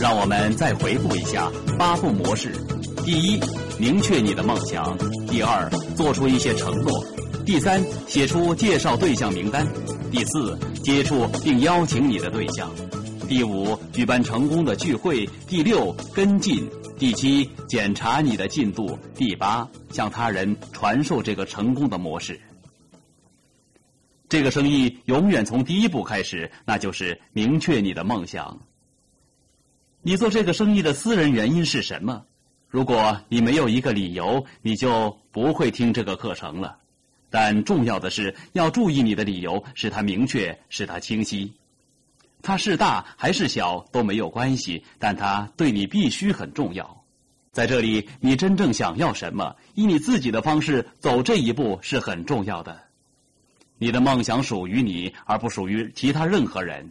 让我们再回顾一下八步模式：第一，明确你的梦想；第二，做出一些承诺；第三，写出介绍对象名单；第四，接触并邀请你的对象；第五，举办成功的聚会；第六，跟进；第七，检查你的进度；第八，向他人传授这个成功的模式。这个生意永远从第一步开始，那就是明确你的梦想。你做这个生意的私人原因是什么？如果你没有一个理由，你就不会听这个课程了。但重要的是要注意你的理由，使它明确，使它清晰。它是大还是小都没有关系，但它对你必须很重要。在这里，你真正想要什么，以你自己的方式走这一步是很重要的。你的梦想属于你，而不属于其他任何人。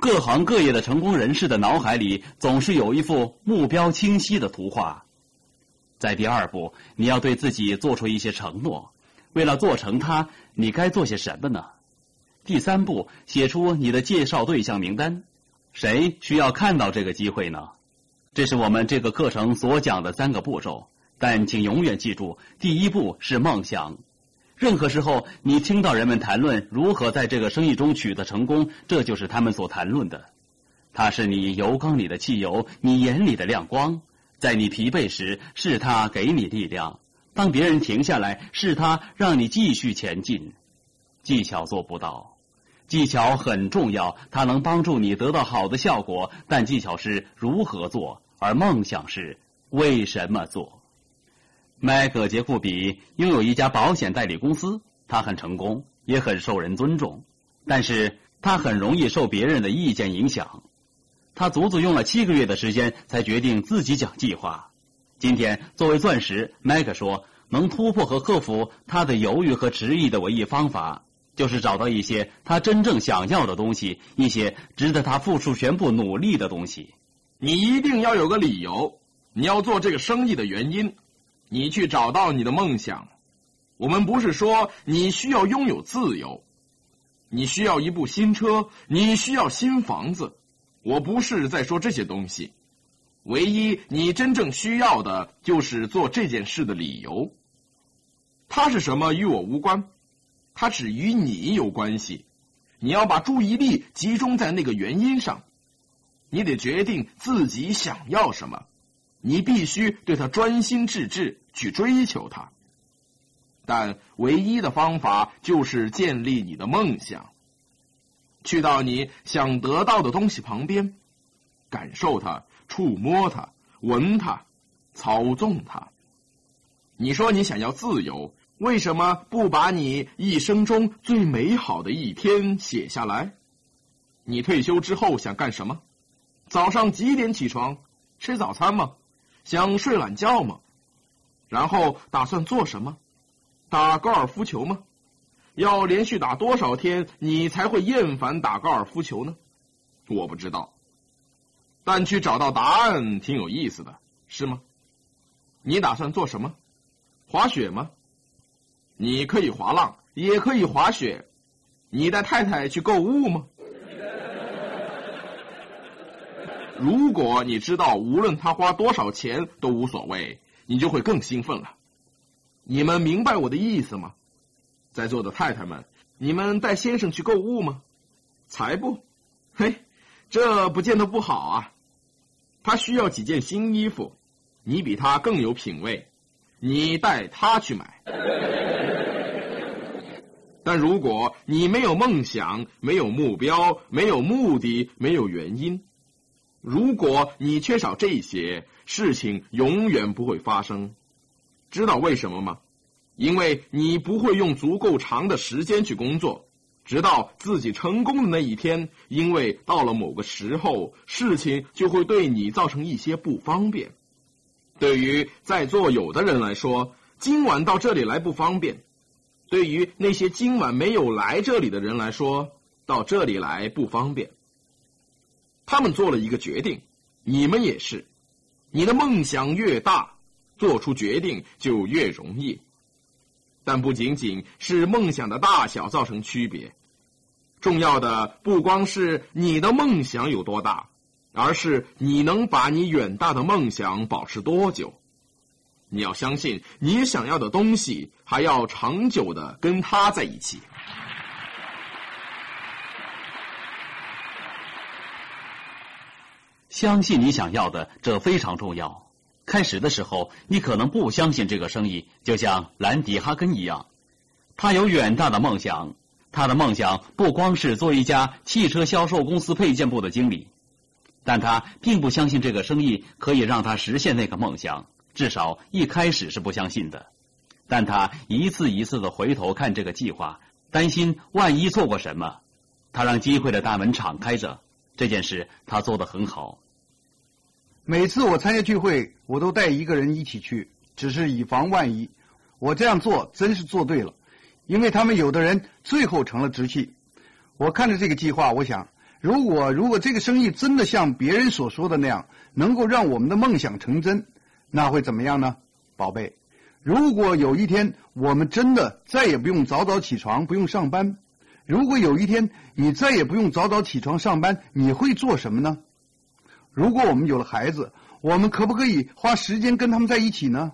各行各业的成功人士的脑海里总是有一幅目标清晰的图画。在第二步，你要对自己做出一些承诺。为了做成它，你该做些什么呢？第三步，写出你的介绍对象名单。谁需要看到这个机会呢？这是我们这个课程所讲的三个步骤。但请永远记住，第一步是梦想。任何时候，你听到人们谈论如何在这个生意中取得成功，这就是他们所谈论的。它是你油缸里的汽油，你眼里的亮光。在你疲惫时，是它给你力量；当别人停下来，是它让你继续前进。技巧做不到，技巧很重要，它能帮助你得到好的效果。但技巧是如何做，而梦想是为什么做。迈克·杰库比拥有一家保险代理公司，他很成功，也很受人尊重，但是他很容易受别人的意见影响。他足足用了七个月的时间才决定自己讲计划。今天，作为钻石，迈克说，能突破和克服他的犹豫和迟疑的唯一方法，就是找到一些他真正想要的东西，一些值得他付出全部努力的东西。你一定要有个理由，你要做这个生意的原因。你去找到你的梦想。我们不是说你需要拥有自由，你需要一部新车，你需要新房子。我不是在说这些东西。唯一你真正需要的就是做这件事的理由。它是什么与我无关，它只与你有关系。你要把注意力集中在那个原因上。你得决定自己想要什么。你必须对他专心致志去追求它，但唯一的方法就是建立你的梦想。去到你想得到的东西旁边，感受它，触摸它，闻它，操纵它。你说你想要自由，为什么不把你一生中最美好的一天写下来？你退休之后想干什么？早上几点起床？吃早餐吗？想睡懒觉吗？然后打算做什么？打高尔夫球吗？要连续打多少天你才会厌烦打高尔夫球呢？我不知道，但去找到答案挺有意思的，是吗？你打算做什么？滑雪吗？你可以滑浪，也可以滑雪。你带太太去购物吗？如果你知道无论他花多少钱都无所谓，你就会更兴奋了。你们明白我的意思吗？在座的太太们，你们带先生去购物吗？才不！嘿，这不见得不好啊。他需要几件新衣服，你比他更有品味，你带他去买。但如果你没有梦想，没有目标，没有目的，没有原因。如果你缺少这些，事情永远不会发生。知道为什么吗？因为你不会用足够长的时间去工作，直到自己成功的那一天。因为到了某个时候，事情就会对你造成一些不方便。对于在座有的人来说，今晚到这里来不方便；对于那些今晚没有来这里的人来说，到这里来不方便。他们做了一个决定，你们也是。你的梦想越大，做出决定就越容易。但不仅仅是梦想的大小造成区别，重要的不光是你的梦想有多大，而是你能把你远大的梦想保持多久。你要相信，你想要的东西还要长久的跟他在一起。相信你想要的，这非常重要。开始的时候，你可能不相信这个生意，就像兰迪·哈根一样，他有远大的梦想。他的梦想不光是做一家汽车销售公司配件部的经理，但他并不相信这个生意可以让他实现那个梦想。至少一开始是不相信的。但他一次一次的回头看这个计划，担心万一错过什么。他让机会的大门敞开着。这件事他做得很好。每次我参加聚会，我都带一个人一起去，只是以防万一。我这样做真是做对了，因为他们有的人最后成了直系。我看着这个计划，我想，如果如果这个生意真的像别人所说的那样，能够让我们的梦想成真，那会怎么样呢，宝贝？如果有一天我们真的再也不用早早起床，不用上班。如果有一天你再也不用早早起床上班，你会做什么呢？如果我们有了孩子，我们可不可以花时间跟他们在一起呢？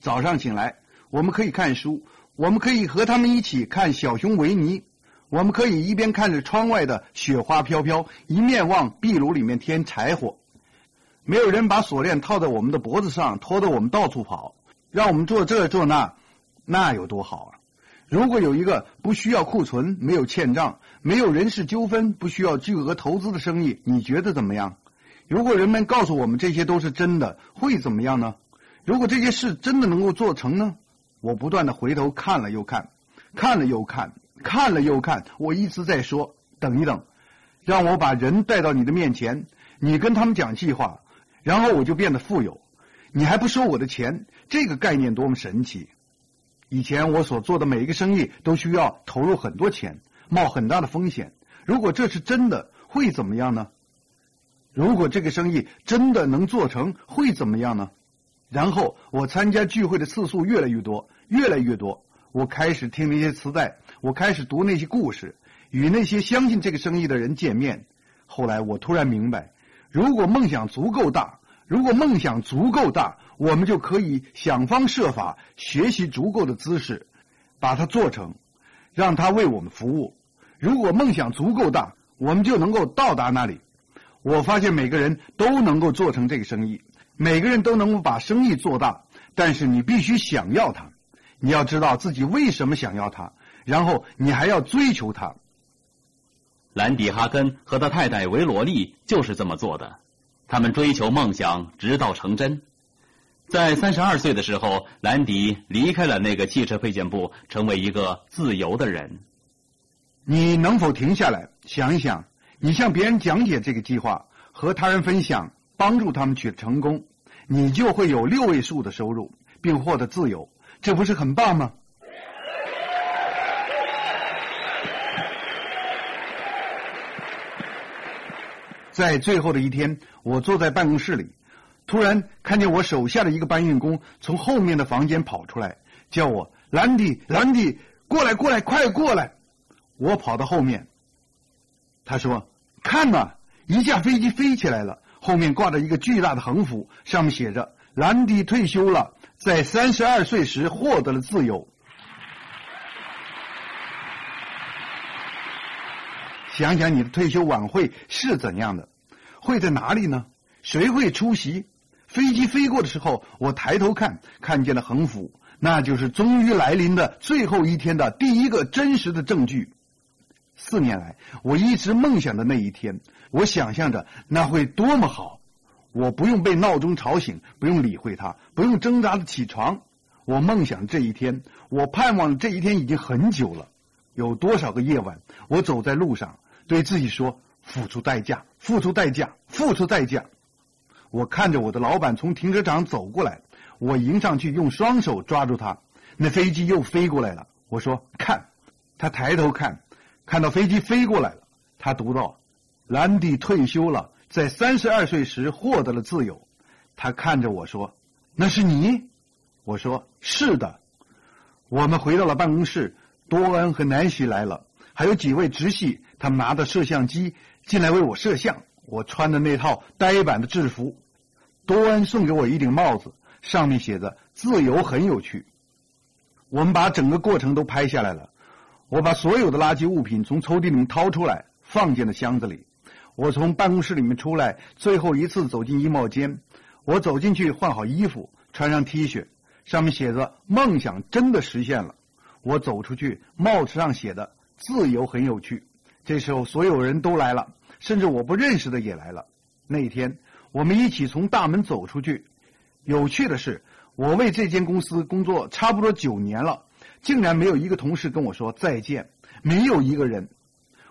早上醒来，我们可以看书，我们可以和他们一起看《小熊维尼》，我们可以一边看着窗外的雪花飘飘，一面往壁炉里面添柴火。没有人把锁链套在我们的脖子上，拖着我们到处跑，让我们做这做那，那有多好啊！如果有一个不需要库存、没有欠账、没有人事纠纷、不需要巨额投资的生意，你觉得怎么样？如果人们告诉我们这些都是真的，会怎么样呢？如果这些事真的能够做成呢？我不断的回头看了又看，看了又看，看了又看，我一直在说：等一等，让我把人带到你的面前，你跟他们讲计划，然后我就变得富有，你还不收我的钱，这个概念多么神奇！以前我所做的每一个生意都需要投入很多钱，冒很大的风险。如果这是真的，会怎么样呢？如果这个生意真的能做成，会怎么样呢？然后我参加聚会的次数越来越多，越来越多。我开始听那些磁带，我开始读那些故事，与那些相信这个生意的人见面。后来我突然明白，如果梦想足够大，如果梦想足够大。我们就可以想方设法学习足够的知识，把它做成，让它为我们服务。如果梦想足够大，我们就能够到达那里。我发现每个人都能够做成这个生意，每个人都能够把生意做大。但是你必须想要它，你要知道自己为什么想要它，然后你还要追求它。兰迪·哈根和他太太维罗利就是这么做的，他们追求梦想，直到成真。在三十二岁的时候，兰迪离开了那个汽车配件部，成为一个自由的人。你能否停下来想一想？你向别人讲解这个计划，和他人分享，帮助他们取得成功，你就会有六位数的收入，并获得自由，这不是很棒吗？在最后的一天，我坐在办公室里。突然看见我手下的一个搬运工从后面的房间跑出来，叫我兰迪，兰迪，过来，过来，快过来！我跑到后面，他说：“看呐，一架飞机飞起来了，后面挂着一个巨大的横幅，上面写着‘兰迪退休了，在三十二岁时获得了自由’。想想你的退休晚会是怎样的？会在哪里呢？谁会出席？”飞机飞过的时候，我抬头看，看见了横幅，那就是终于来临的最后一天的第一个真实的证据。四年来，我一直梦想的那一天，我想象着那会多么好。我不用被闹钟吵醒，不用理会它，不用挣扎的起床。我梦想这一天，我盼望这一天已经很久了。有多少个夜晚，我走在路上，对自己说：付出代价，付出代价，付出代价。我看着我的老板从停车场走过来，我迎上去用双手抓住他，那飞机又飞过来了。我说：“看。”他抬头看，看到飞机飞过来了。他读到：“兰迪退休了，在三十二岁时获得了自由。”他看着我说：“那是你？”我说：“是的。”我们回到了办公室，多恩和南希来了，还有几位直系，他们拿着摄像机进来为我摄像。我穿的那套呆板的制服，多恩送给我一顶帽子，上面写着“自由很有趣”。我们把整个过程都拍下来了。我把所有的垃圾物品从抽屉里面掏出来，放进了箱子里。我从办公室里面出来，最后一次走进衣帽间。我走进去换好衣服，穿上 T 恤，上面写着“梦想真的实现了”。我走出去，帽子上写的“自由很有趣”。这时候，所有人都来了，甚至我不认识的也来了。那一天，我们一起从大门走出去。有趣的是，我为这间公司工作差不多九年了，竟然没有一个同事跟我说再见，没有一个人。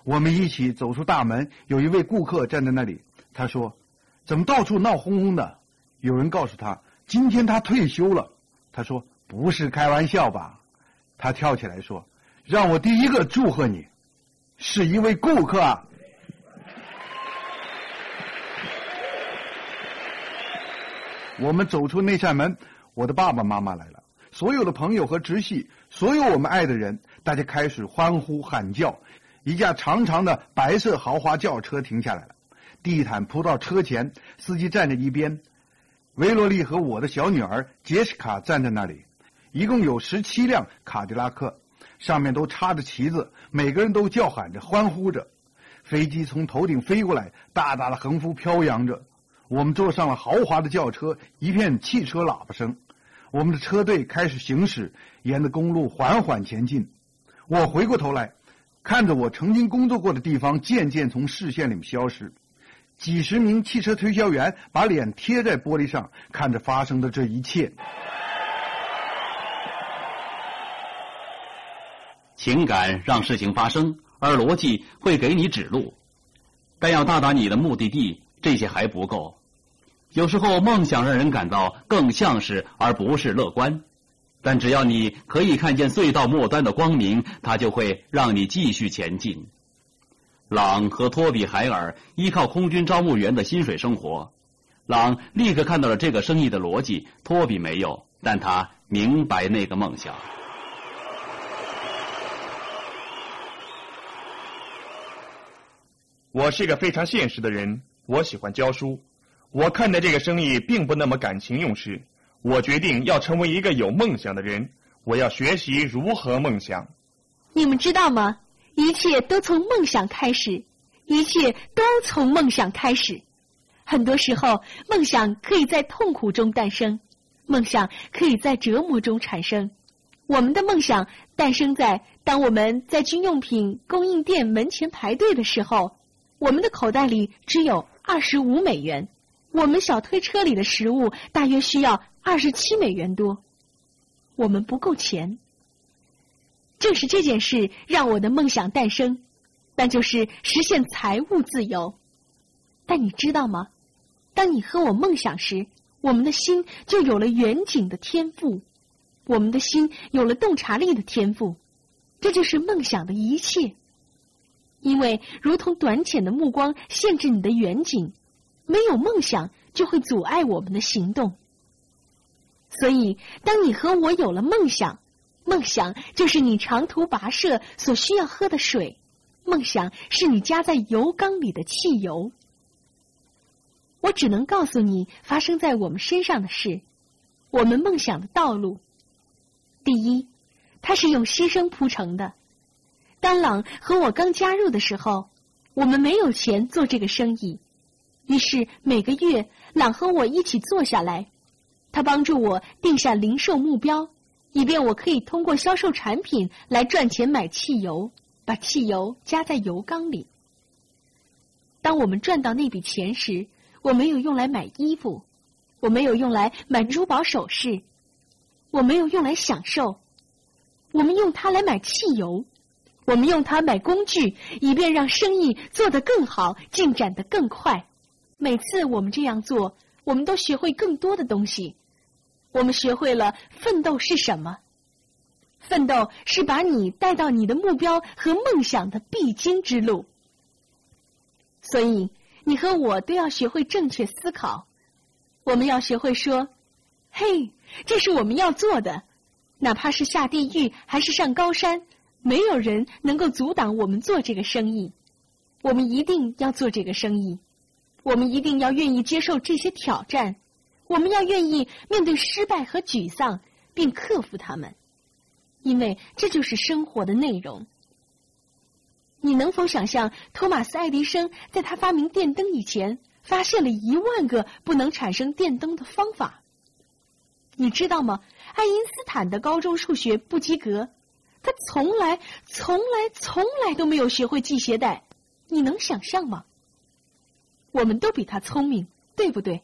我们一起走出大门，有一位顾客站在那里，他说：“怎么到处闹哄哄的？”有人告诉他：“今天他退休了。”他说：“不是开玩笑吧？”他跳起来说：“让我第一个祝贺你。”是一位顾客啊！我们走出那扇门，我的爸爸妈妈来了，所有的朋友和直系，所有我们爱的人，大家开始欢呼喊叫。一架长长的白色豪华轿车停下来了，地毯铺到车前，司机站在一边，维罗利和我的小女儿杰西卡站在那里，一共有十七辆卡迪拉克。上面都插着旗子，每个人都叫喊着、欢呼着。飞机从头顶飞过来，大大的横幅飘扬着。我们坐上了豪华的轿车，一片汽车喇叭声。我们的车队开始行驶，沿着公路缓缓前进。我回过头来，看着我曾经工作过的地方渐渐从视线里消失。几十名汽车推销员把脸贴在玻璃上，看着发生的这一切。情感让事情发生，而逻辑会给你指路。但要到达你的目的地，这些还不够。有时候梦想让人感到更像是，而不是乐观。但只要你可以看见隧道末端的光明，它就会让你继续前进。朗和托比·海尔依靠空军招募员的薪水生活。朗立刻看到了这个生意的逻辑，托比没有，但他明白那个梦想。我是个非常现实的人，我喜欢教书。我看待这个生意并不那么感情用事。我决定要成为一个有梦想的人。我要学习如何梦想。你们知道吗？一切都从梦想开始，一切都从梦想开始。很多时候，梦想可以在痛苦中诞生，梦想可以在折磨中产生。我们的梦想诞生在当我们在军用品供应店门前排队的时候。我们的口袋里只有二十五美元，我们小推车里的食物大约需要二十七美元多，我们不够钱。正是这件事让我的梦想诞生，那就是实现财务自由。但你知道吗？当你和我梦想时，我们的心就有了远景的天赋，我们的心有了洞察力的天赋，这就是梦想的一切。因为如同短浅的目光限制你的远景，没有梦想就会阻碍我们的行动。所以，当你和我有了梦想，梦想就是你长途跋涉所需要喝的水，梦想是你加在油缸里的汽油。我只能告诉你发生在我们身上的事，我们梦想的道路。第一，它是用牺牲铺成的。当朗和我刚加入的时候，我们没有钱做这个生意，于是每个月朗和我一起坐下来，他帮助我定下零售目标，以便我可以通过销售产品来赚钱买汽油，把汽油加在油缸里。当我们赚到那笔钱时，我没有用来买衣服，我没有用来买珠宝首饰，我没有用来享受，我们用它来买汽油。我们用它买工具，以便让生意做得更好，进展得更快。每次我们这样做，我们都学会更多的东西。我们学会了奋斗是什么？奋斗是把你带到你的目标和梦想的必经之路。所以，你和我都要学会正确思考。我们要学会说：“嘿，这是我们要做的，哪怕是下地狱还是上高山。”没有人能够阻挡我们做这个生意，我们一定要做这个生意。我们一定要愿意接受这些挑战，我们要愿意面对失败和沮丧，并克服它们，因为这就是生活的内容。你能否想象，托马斯·爱迪生在他发明电灯以前，发现了一万个不能产生电灯的方法？你知道吗？爱因斯坦的高中数学不及格，他从来、从来、从来都没有学会系鞋带。你能想象吗？我们都比他聪明，对不对？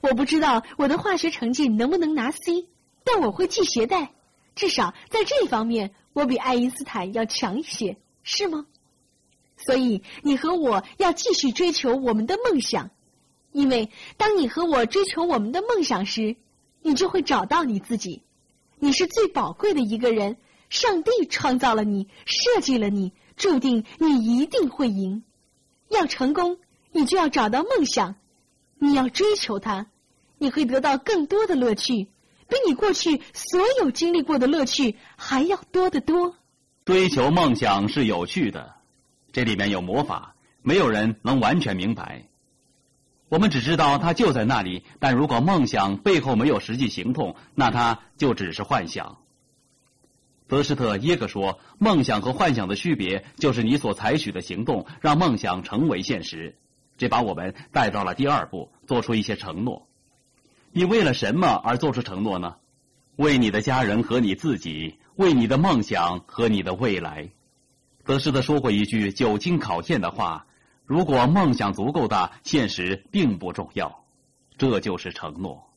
我不知道我的化学成绩能不能拿 C，但我会系鞋带，至少在这方面，我比爱因斯坦要强一些。是吗？所以你和我要继续追求我们的梦想，因为当你和我追求我们的梦想时，你就会找到你自己。你是最宝贵的一个人，上帝创造了你，设计了你，注定你一定会赢。要成功，你就要找到梦想，你要追求它，你会得到更多的乐趣，比你过去所有经历过的乐趣还要多得多。追求梦想是有趣的，这里面有魔法，没有人能完全明白。我们只知道它就在那里，但如果梦想背后没有实际行动，那它就只是幻想。德施特耶格说：“梦想和幻想的区别，就是你所采取的行动让梦想成为现实。”这把我们带到了第二步，做出一些承诺。你为了什么而做出承诺呢？为你的家人和你自己。为你的梦想和你的未来，德施特说过一句久经考验的话：“如果梦想足够大，现实并不重要。”这就是承诺。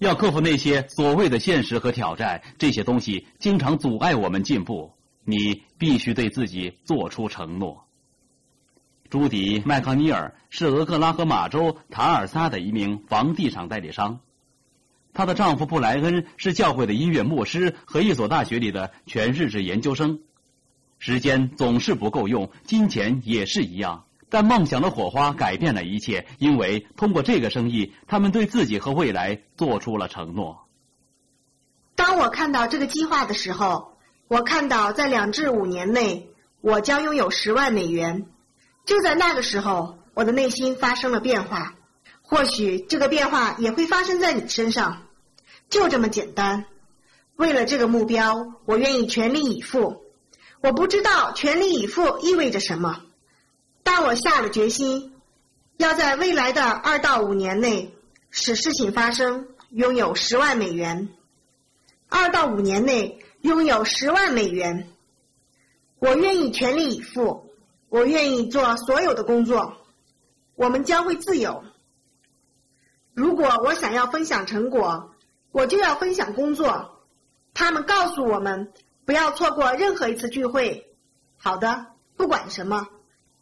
要克服那些所谓的现实和挑战，这些东西经常阻碍我们进步。你必须对自己做出承诺。朱迪·麦康尼尔是俄克拉荷马州塔尔萨的一名房地产代理商。她的丈夫布莱恩是教会的音乐牧师和一所大学里的全日制研究生。时间总是不够用，金钱也是一样。但梦想的火花改变了一切，因为通过这个生意，他们对自己和未来做出了承诺。当我看到这个计划的时候，我看到在两至五年内，我将拥有十万美元。就在那个时候，我的内心发生了变化。或许这个变化也会发生在你身上，就这么简单。为了这个目标，我愿意全力以赴。我不知道全力以赴意味着什么，但我下了决心，要在未来的二到五年内使事情发生，拥有十万美元。二到五年内拥有十万美元，我愿意全力以赴，我愿意做所有的工作，我们将会自由。如果我想要分享成果，我就要分享工作。他们告诉我们不要错过任何一次聚会。好的，不管什么，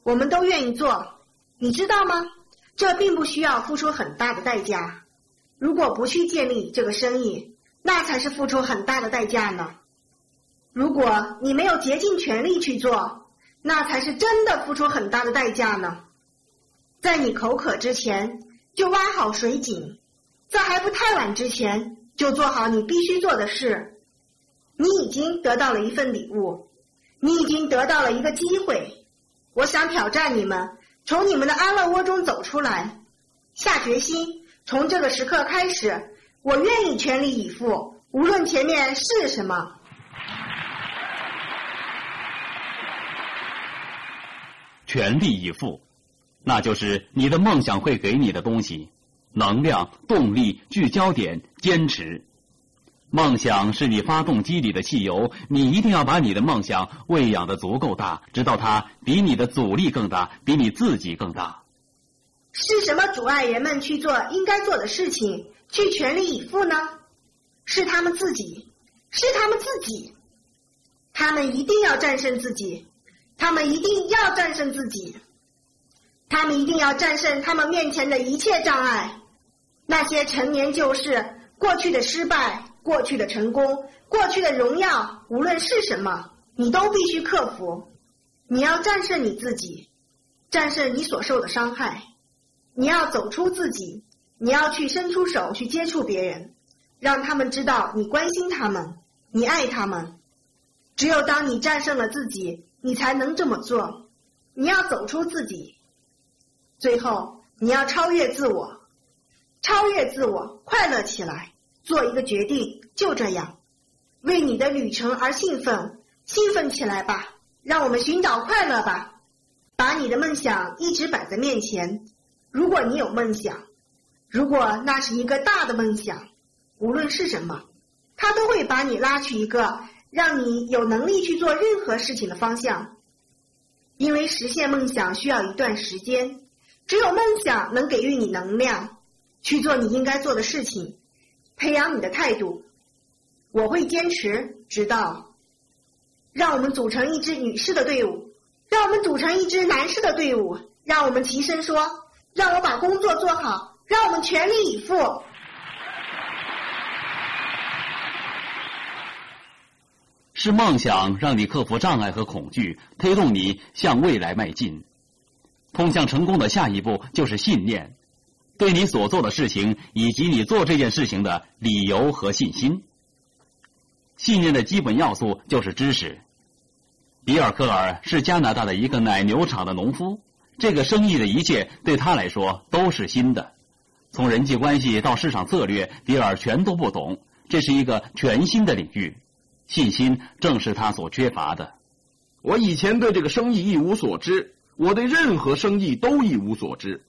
我们都愿意做。你知道吗？这并不需要付出很大的代价。如果不去建立这个生意，那才是付出很大的代价呢。如果你没有竭尽全力去做，那才是真的付出很大的代价呢。在你口渴之前。就挖好水井，在还不太晚之前就做好你必须做的事。你已经得到了一份礼物，你已经得到了一个机会。我想挑战你们，从你们的安乐窝中走出来，下决心。从这个时刻开始，我愿意全力以赴，无论前面是什么。全力以赴。那就是你的梦想会给你的东西：能量、动力、聚焦点、坚持。梦想是你发动机里的汽油，你一定要把你的梦想喂养的足够大，直到它比你的阻力更大，比你自己更大。是什么阻碍人们去做应该做的事情，去全力以赴呢？是他们自己，是他们自己。他们一定要战胜自己，他们一定要战胜自己。他们一定要战胜他们面前的一切障碍，那些陈年旧事、过去的失败、过去的成功、过去的荣耀，无论是什么，你都必须克服。你要战胜你自己，战胜你所受的伤害。你要走出自己，你要去伸出手去接触别人，让他们知道你关心他们，你爱他们。只有当你战胜了自己，你才能这么做。你要走出自己。最后，你要超越自我，超越自我，快乐起来，做一个决定，就这样，为你的旅程而兴奋，兴奋起来吧！让我们寻找快乐吧！把你的梦想一直摆在面前。如果你有梦想，如果那是一个大的梦想，无论是什么，它都会把你拉去一个让你有能力去做任何事情的方向。因为实现梦想需要一段时间，只有梦想能给予你能量，去做你应该做的事情，培养你的态度。我会坚持，直到让我们组成一支女士的队伍，让我们组成一支男士的队伍，让我们齐声说：“让我把工作做好，让我们全力以赴。”是梦想让你克服障碍和恐惧，推动你向未来迈进。通向成功的下一步就是信念，对你所做的事情以及你做这件事情的理由和信心。信念的基本要素就是知识。比尔·科尔是加拿大的一个奶牛场的农夫，这个生意的一切对他来说都是新的，从人际关系到市场策略，比尔全都不懂，这是一个全新的领域。信心正是他所缺乏的。我以前对这个生意一无所知，我对任何生意都一无所知。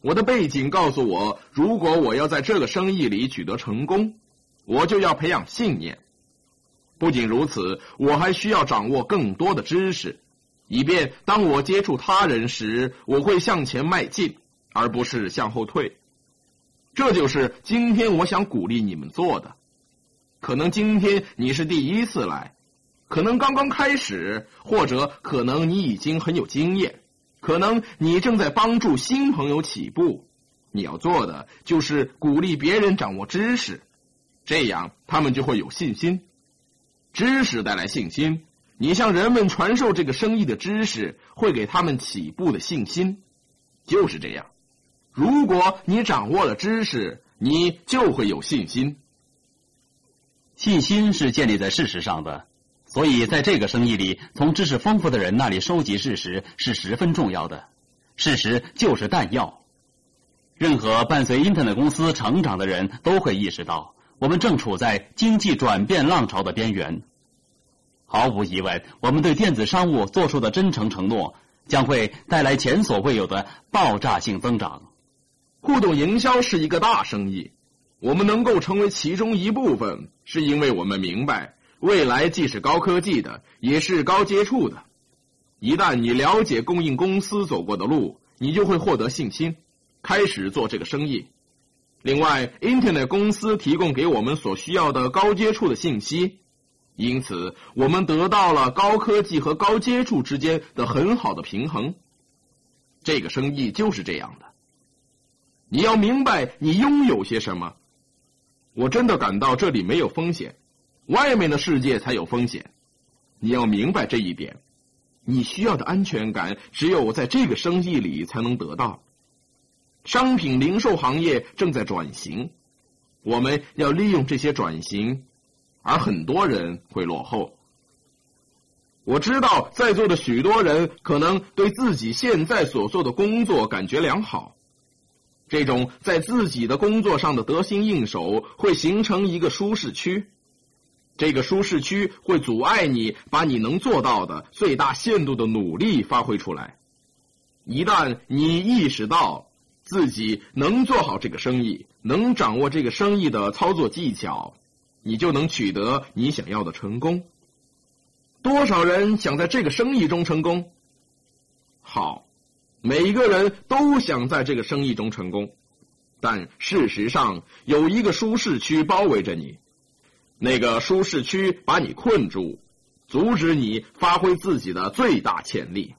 我的背景告诉我，如果我要在这个生意里取得成功，我就要培养信念。不仅如此，我还需要掌握更多的知识，以便当我接触他人时，我会向前迈进，而不是向后退。这就是今天我想鼓励你们做的。可能今天你是第一次来，可能刚刚开始，或者可能你已经很有经验，可能你正在帮助新朋友起步。你要做的就是鼓励别人掌握知识，这样他们就会有信心。知识带来信心，你向人们传授这个生意的知识，会给他们起步的信心。就是这样，如果你掌握了知识，你就会有信心。信心是建立在事实上的，所以在这个生意里，从知识丰富的人那里收集事实是十分重要的。事实就是弹药。任何伴随 Internet 公司成长的人都会意识到，我们正处在经济转变浪潮的边缘。毫无疑问，我们对电子商务做出的真诚承诺，将会带来前所未有的爆炸性增长。互动营销是一个大生意。我们能够成为其中一部分，是因为我们明白，未来既是高科技的，也是高接触的。一旦你了解供应公司走过的路，你就会获得信心，开始做这个生意。另外，Internet 公司提供给我们所需要的高接触的信息，因此我们得到了高科技和高接触之间的很好的平衡。这个生意就是这样的。你要明白你拥有些什么。我真的感到这里没有风险，外面的世界才有风险。你要明白这一点，你需要的安全感只有在这个生意里才能得到。商品零售行业正在转型，我们要利用这些转型，而很多人会落后。我知道在座的许多人可能对自己现在所做的工作感觉良好。这种在自己的工作上的得心应手，会形成一个舒适区。这个舒适区会阻碍你把你能做到的最大限度的努力发挥出来。一旦你意识到自己能做好这个生意，能掌握这个生意的操作技巧，你就能取得你想要的成功。多少人想在这个生意中成功？好。每一个人都想在这个生意中成功，但事实上有一个舒适区包围着你，那个舒适区把你困住，阻止你发挥自己的最大潜力。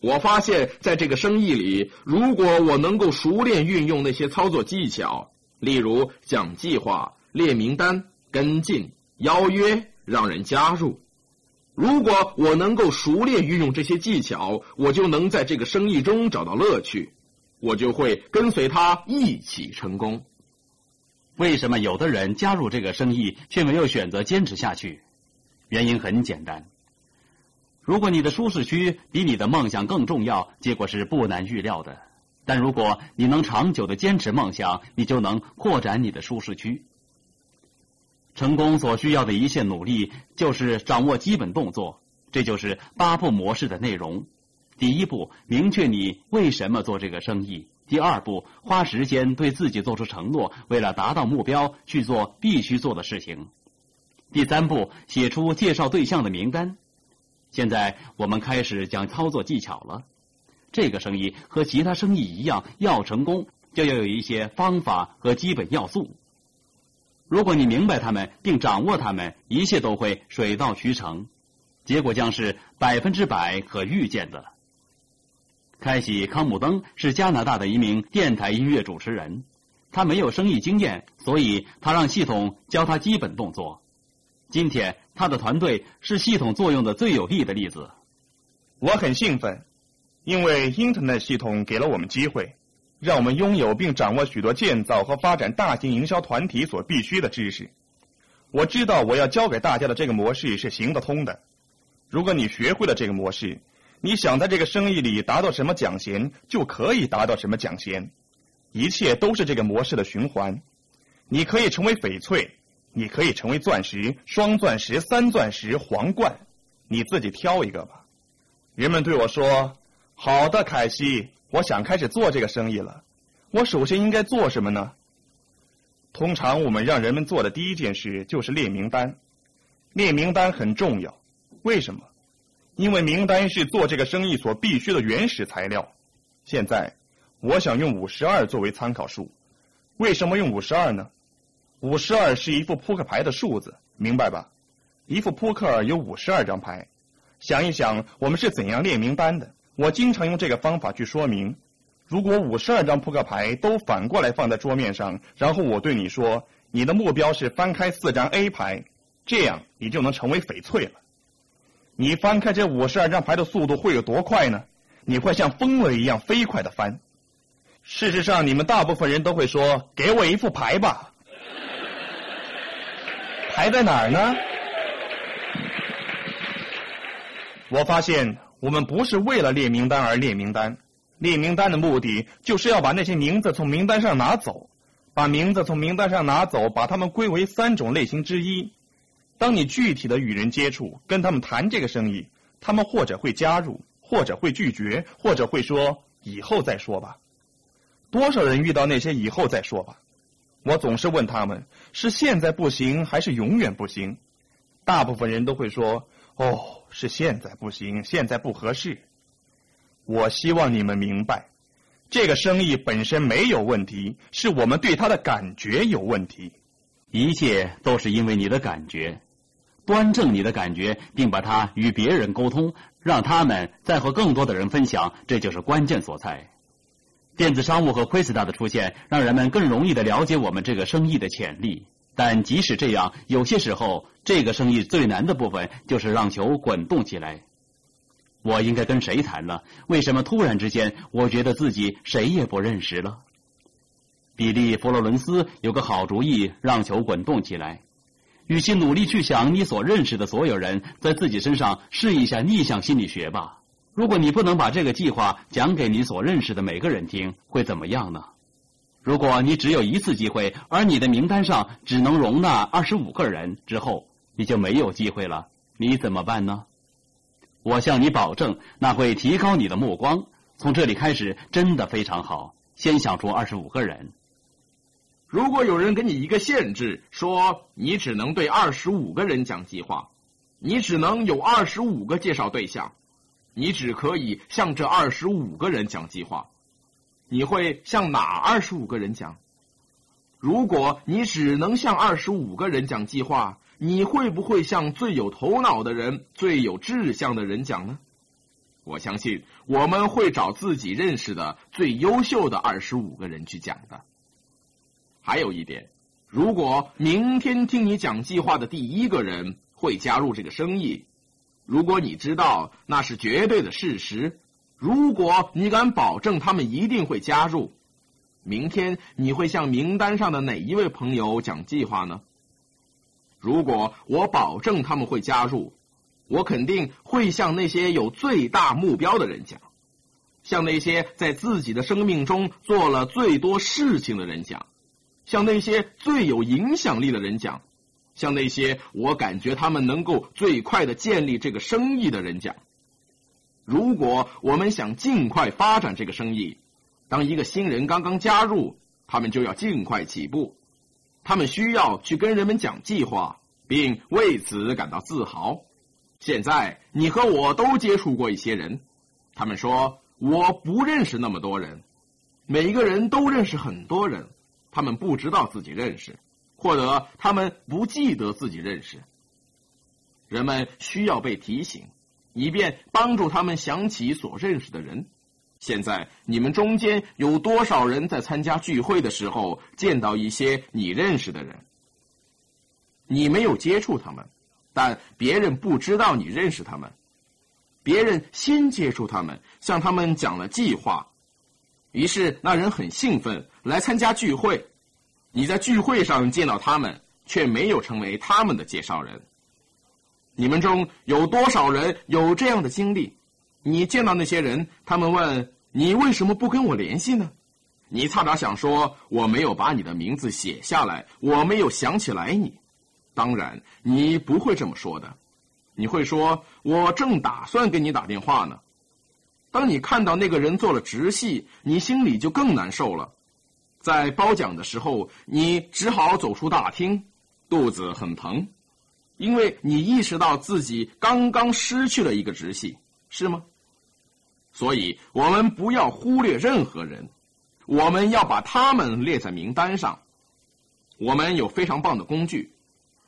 我发现，在这个生意里，如果我能够熟练运用那些操作技巧，例如讲计划、列名单、跟进、邀约、让人加入。如果我能够熟练运用这些技巧，我就能在这个生意中找到乐趣，我就会跟随他一起成功。为什么有的人加入这个生意却没有选择坚持下去？原因很简单：如果你的舒适区比你的梦想更重要，结果是不难预料的。但如果你能长久的坚持梦想，你就能扩展你的舒适区。成功所需要的一切努力，就是掌握基本动作。这就是八步模式的内容。第一步，明确你为什么做这个生意；第二步，花时间对自己做出承诺，为了达到目标去做必须做的事情；第三步，写出介绍对象的名单。现在我们开始讲操作技巧了。这个生意和其他生意一样，要成功就要有一些方法和基本要素。如果你明白他们并掌握他们，一切都会水到渠成。结果将是百分之百可预见的。开启康姆登是加拿大的一名电台音乐主持人，他没有生意经验，所以他让系统教他基本动作。今天他的团队是系统作用的最有力的例子。我很兴奋，因为 Internet 系统给了我们机会，让我们拥有并掌握许多建造和发展大型营销团体所必须的知识。我知道我要教给大家的这个模式是行得通的。如果你学会了这个模式，你想在这个生意里达到什么奖衔，就可以达到什么奖衔。一切都是这个模式的循环。你可以成为翡翠，你可以成为钻石、双钻石、三钻石、皇冠，你自己挑一个吧。人们对我说：“好的，凯西，我想开始做这个生意了。我首先应该做什么呢？”通常我们让人们做的第一件事就是列名单。列名单很重要。为什么？因为名单是做这个生意所必须的原始材料。现在，我想用五十二作为参考数。为什么用五十二呢？五十二是一副扑克牌的数字，明白吧？一副扑克有五十二张牌。想一想，我们是怎样列名单的？我经常用这个方法去说明：如果五十二张扑克牌都反过来放在桌面上，然后我对你说，你的目标是翻开四张 A 牌，这样你就能成为翡翠了。你翻开这五十二张牌的速度会有多快呢？你会像疯了一样飞快的翻。事实上，你们大部分人都会说：“给我一副牌吧。”牌在哪儿呢？我发现我们不是为了列名单而列名单，列名单的目的就是要把那些名字从名单上拿走，把名字从名单上拿走，把它们归为三种类型之一。当你具体的与人接触，跟他们谈这个生意，他们或者会加入，或者会拒绝，或者会说以后再说吧。多少人遇到那些以后再说吧？我总是问他们是现在不行还是永远不行？大部分人都会说哦，是现在不行，现在不合适。我希望你们明白，这个生意本身没有问题，是我们对他的感觉有问题。一切都是因为你的感觉。端正你的感觉，并把它与别人沟通，让他们再和更多的人分享，这就是关键所在。电子商务和奎斯达的出现，让人们更容易的了解我们这个生意的潜力。但即使这样，有些时候，这个生意最难的部分就是让球滚动起来。我应该跟谁谈呢？为什么突然之间，我觉得自己谁也不认识了？比利·佛罗伦斯有个好主意，让球滚动起来。与其努力去想你所认识的所有人，在自己身上试一下逆向心理学吧。如果你不能把这个计划讲给你所认识的每个人听，会怎么样呢？如果你只有一次机会，而你的名单上只能容纳二十五个人，之后你就没有机会了，你怎么办呢？我向你保证，那会提高你的目光。从这里开始，真的非常好。先想出二十五个人。如果有人给你一个限制，说你只能对二十五个人讲计划，你只能有二十五个介绍对象，你只可以向这二十五个人讲计划，你会向哪二十五个人讲？如果你只能向二十五个人讲计划，你会不会向最有头脑的人、最有志向的人讲呢？我相信我们会找自己认识的最优秀的二十五个人去讲的。还有一点，如果明天听你讲计划的第一个人会加入这个生意，如果你知道那是绝对的事实，如果你敢保证他们一定会加入，明天你会向名单上的哪一位朋友讲计划呢？如果我保证他们会加入，我肯定会向那些有最大目标的人讲。向那些在自己的生命中做了最多事情的人讲，向那些最有影响力的人讲，向那些我感觉他们能够最快的建立这个生意的人讲。如果我们想尽快发展这个生意，当一个新人刚刚加入，他们就要尽快起步，他们需要去跟人们讲计划，并为此感到自豪。现在你和我都接触过一些人，他们说我不认识那么多人，每一个人都认识很多人，他们不知道自己认识，或者他们不记得自己认识。人们需要被提醒，以便帮助他们想起所认识的人。现在你们中间有多少人在参加聚会的时候见到一些你认识的人？你没有接触他们。但别人不知道你认识他们，别人先接触他们，向他们讲了计划，于是那人很兴奋来参加聚会。你在聚会上见到他们，却没有成为他们的介绍人。你们中有多少人有这样的经历？你见到那些人，他们问你为什么不跟我联系呢？你差点想说我没有把你的名字写下来，我没有想起来你。当然，你不会这么说的，你会说：“我正打算给你打电话呢。”当你看到那个人做了直系，你心里就更难受了。在褒奖的时候，你只好走出大厅，肚子很疼，因为你意识到自己刚刚失去了一个直系，是吗？所以我们不要忽略任何人，我们要把他们列在名单上。我们有非常棒的工具。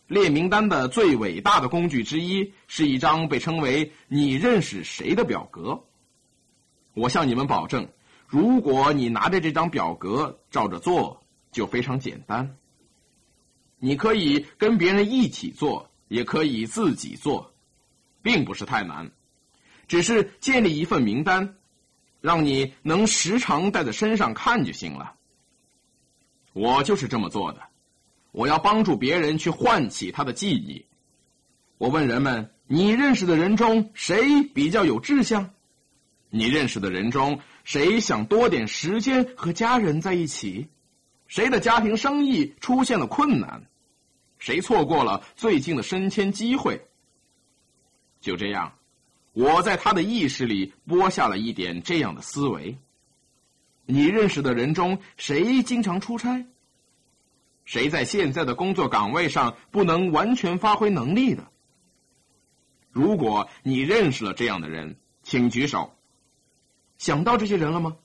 列名单的最伟大的工具之一是一张被称为“你认识谁”的表格。我向你们保证，如果你拿着这张表格照着做，就非常简单。你可以跟别人一起做，也可以自己做，并不是太难。只是建立一份名单，让你能时常带在身上看就行了。我就是这么做的。我要帮助别人去唤起他的记忆。我问人们：你认识的人中谁比较有志向？你认识的人中谁想多点时间和家人在一起？谁的家庭生意出现了困难？谁错过了最近的升迁机会？就这样，我在他的意识里播下了一点这样的思维：你认识的人中谁经常出差？谁在现在的工作岗位上不能完全发挥能力的？如果你认识了这样的人，请举手。想到这些人了吗？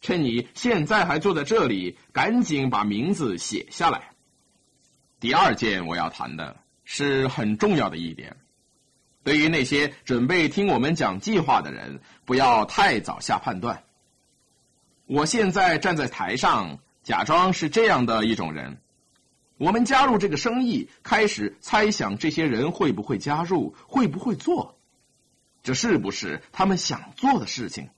趁你现在还坐在这里，赶紧把名字写下来。第二件我要谈的是很重要的一点：对于那些准备听我们讲计划的人，不要太早下判断。我现在站在台上，假装是这样的一种人。我们加入这个生意，开始猜想这些人会不会加入，会不会做，这是不是他们想做的事情？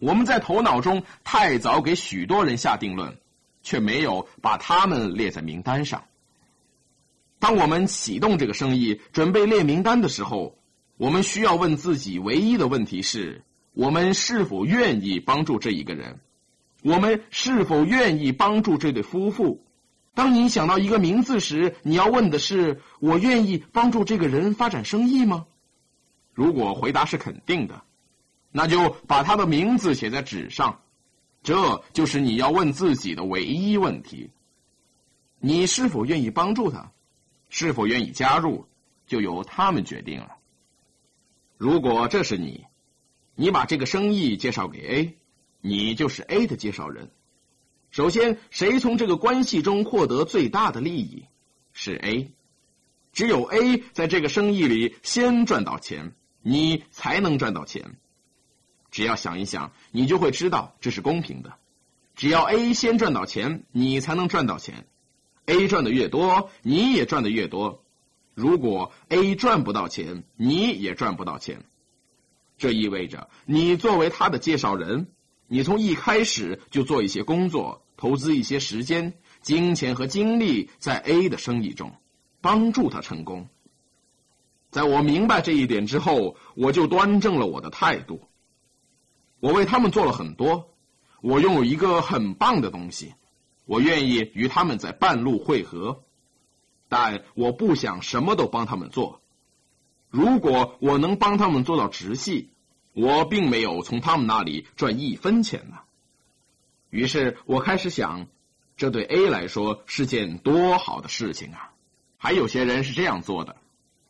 我们在头脑中太早给许多人下定论，却没有把他们列在名单上。当我们启动这个生意，准备列名单的时候，我们需要问自己唯一的问题是：我们是否愿意帮助这一个人？我们是否愿意帮助这对夫妇？当你想到一个名字时，你要问的是：我愿意帮助这个人发展生意吗？如果回答是肯定的，那就把他的名字写在纸上。这就是你要问自己的唯一问题：你是否愿意帮助他？是否愿意加入？就由他们决定了。如果这是你，你把这个生意介绍给 A，你就是 A 的介绍人。首先，谁从这个关系中获得最大的利益？是 A。只有 A 在这个生意里先赚到钱，你才能赚到钱。只要想一想，你就会知道这是公平的。只要 A 先赚到钱，你才能赚到钱。A 赚的越多，你也赚的越多。如果 A 赚不到钱，你也赚不到钱。这意味着，你作为他的介绍人，你从一开始就做一些工作。投资一些时间、金钱和精力在 A 的生意中，帮助他成功。在我明白这一点之后，我就端正了我的态度。我为他们做了很多，我拥有一个很棒的东西，我愿意与他们在半路会合，但我不想什么都帮他们做。如果我能帮他们做到直系，我并没有从他们那里赚一分钱呢。于是我开始想，这对 A 来说是件多好的事情啊！还有些人是这样做的，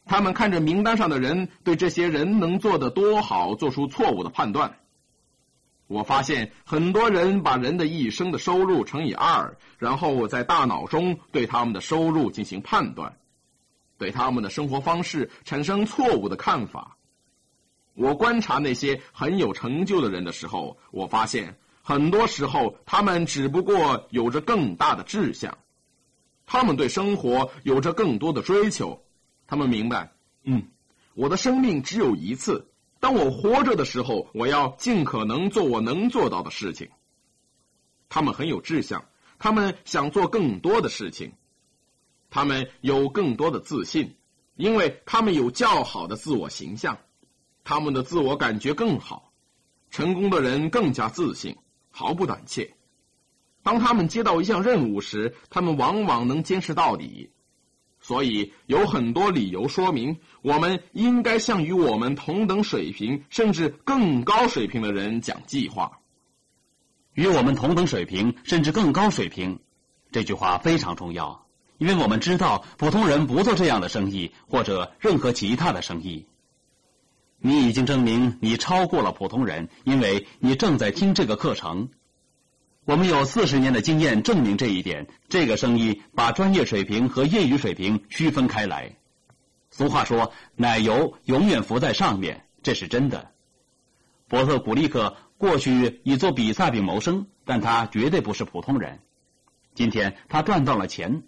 他们看着名单上的人，对这些人能做得多好做出错误的判断。我发现很多人把人的一生的收入乘以二，然后在大脑中对他们的收入进行判断，对他们的生活方式产生错误的看法。我观察那些很有成就的人的时候，我发现。很多时候，他们只不过有着更大的志向，他们对生活有着更多的追求，他们明白，嗯，我的生命只有一次，当我活着的时候，我要尽可能做我能做到的事情。他们很有志向，他们想做更多的事情，他们有更多的自信，因为他们有较好的自我形象，他们的自我感觉更好，成功的人更加自信。毫不胆怯。当他们接到一项任务时，他们往往能坚持到底。所以有很多理由说明，我们应该向与我们同等水平甚至更高水平的人讲计划。与我们同等水平甚至更高水平，这句话非常重要，因为我们知道普通人不做这样的生意或者任何其他的生意。你已经证明你超过了普通人，因为你正在听这个课程。我们有四十年的经验证明这一点。这个生意把专业水平和业余水平区分开来。俗话说：“奶油永远浮在上面”，这是真的。伯特古利克过去以做比萨饼谋生，但他绝对不是普通人。今天他赚到了钱，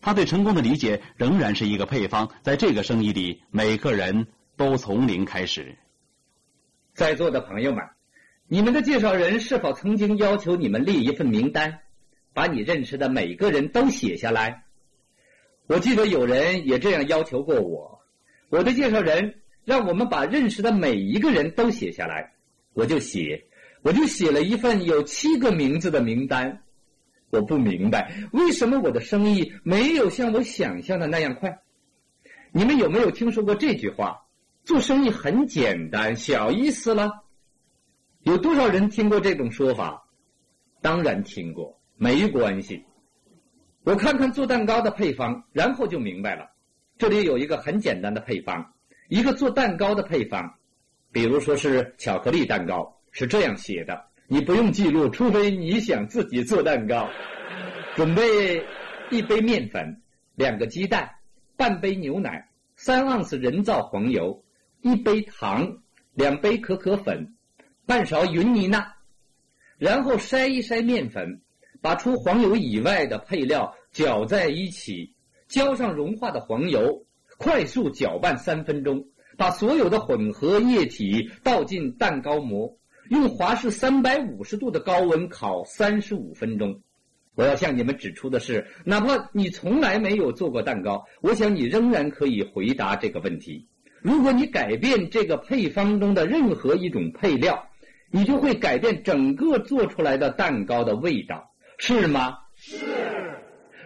他对成功的理解仍然是一个配方。在这个生意里，每个人。都从零开始。在座的朋友们，你们的介绍人是否曾经要求你们列一份名单，把你认识的每个人都写下来？我记得有人也这样要求过我。我的介绍人让我们把认识的每一个人都写下来，我就写，我就写了一份有七个名字的名单。我不明白为什么我的生意没有像我想象的那样快。你们有没有听说过这句话？做生意很简单，小意思了。有多少人听过这种说法？当然听过，没关系。我看看做蛋糕的配方，然后就明白了。这里有一个很简单的配方，一个做蛋糕的配方。比如说是巧克力蛋糕，是这样写的。你不用记录，除非你想自己做蛋糕。准备一杯面粉，两个鸡蛋，半杯牛奶，三盎司人造黄油。一杯糖，两杯可可粉，半勺云尼娜，然后筛一筛面粉，把除黄油以外的配料搅在一起，浇上融化的黄油，快速搅拌三分钟，把所有的混合液体倒进蛋糕模，用华氏三百五十度的高温烤三十五分钟。我要向你们指出的是，哪怕你从来没有做过蛋糕，我想你仍然可以回答这个问题。如果你改变这个配方中的任何一种配料，你就会改变整个做出来的蛋糕的味道，是吗？是。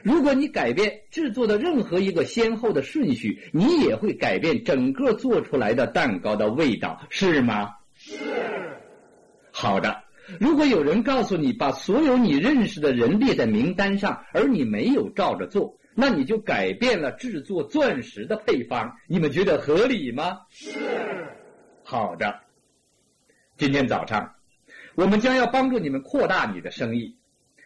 如果你改变制作的任何一个先后的顺序，你也会改变整个做出来的蛋糕的味道，是吗？是。好的。如果有人告诉你把所有你认识的人列在名单上，而你没有照着做。那你就改变了制作钻石的配方，你们觉得合理吗？是。好的。今天早上，我们将要帮助你们扩大你的生意。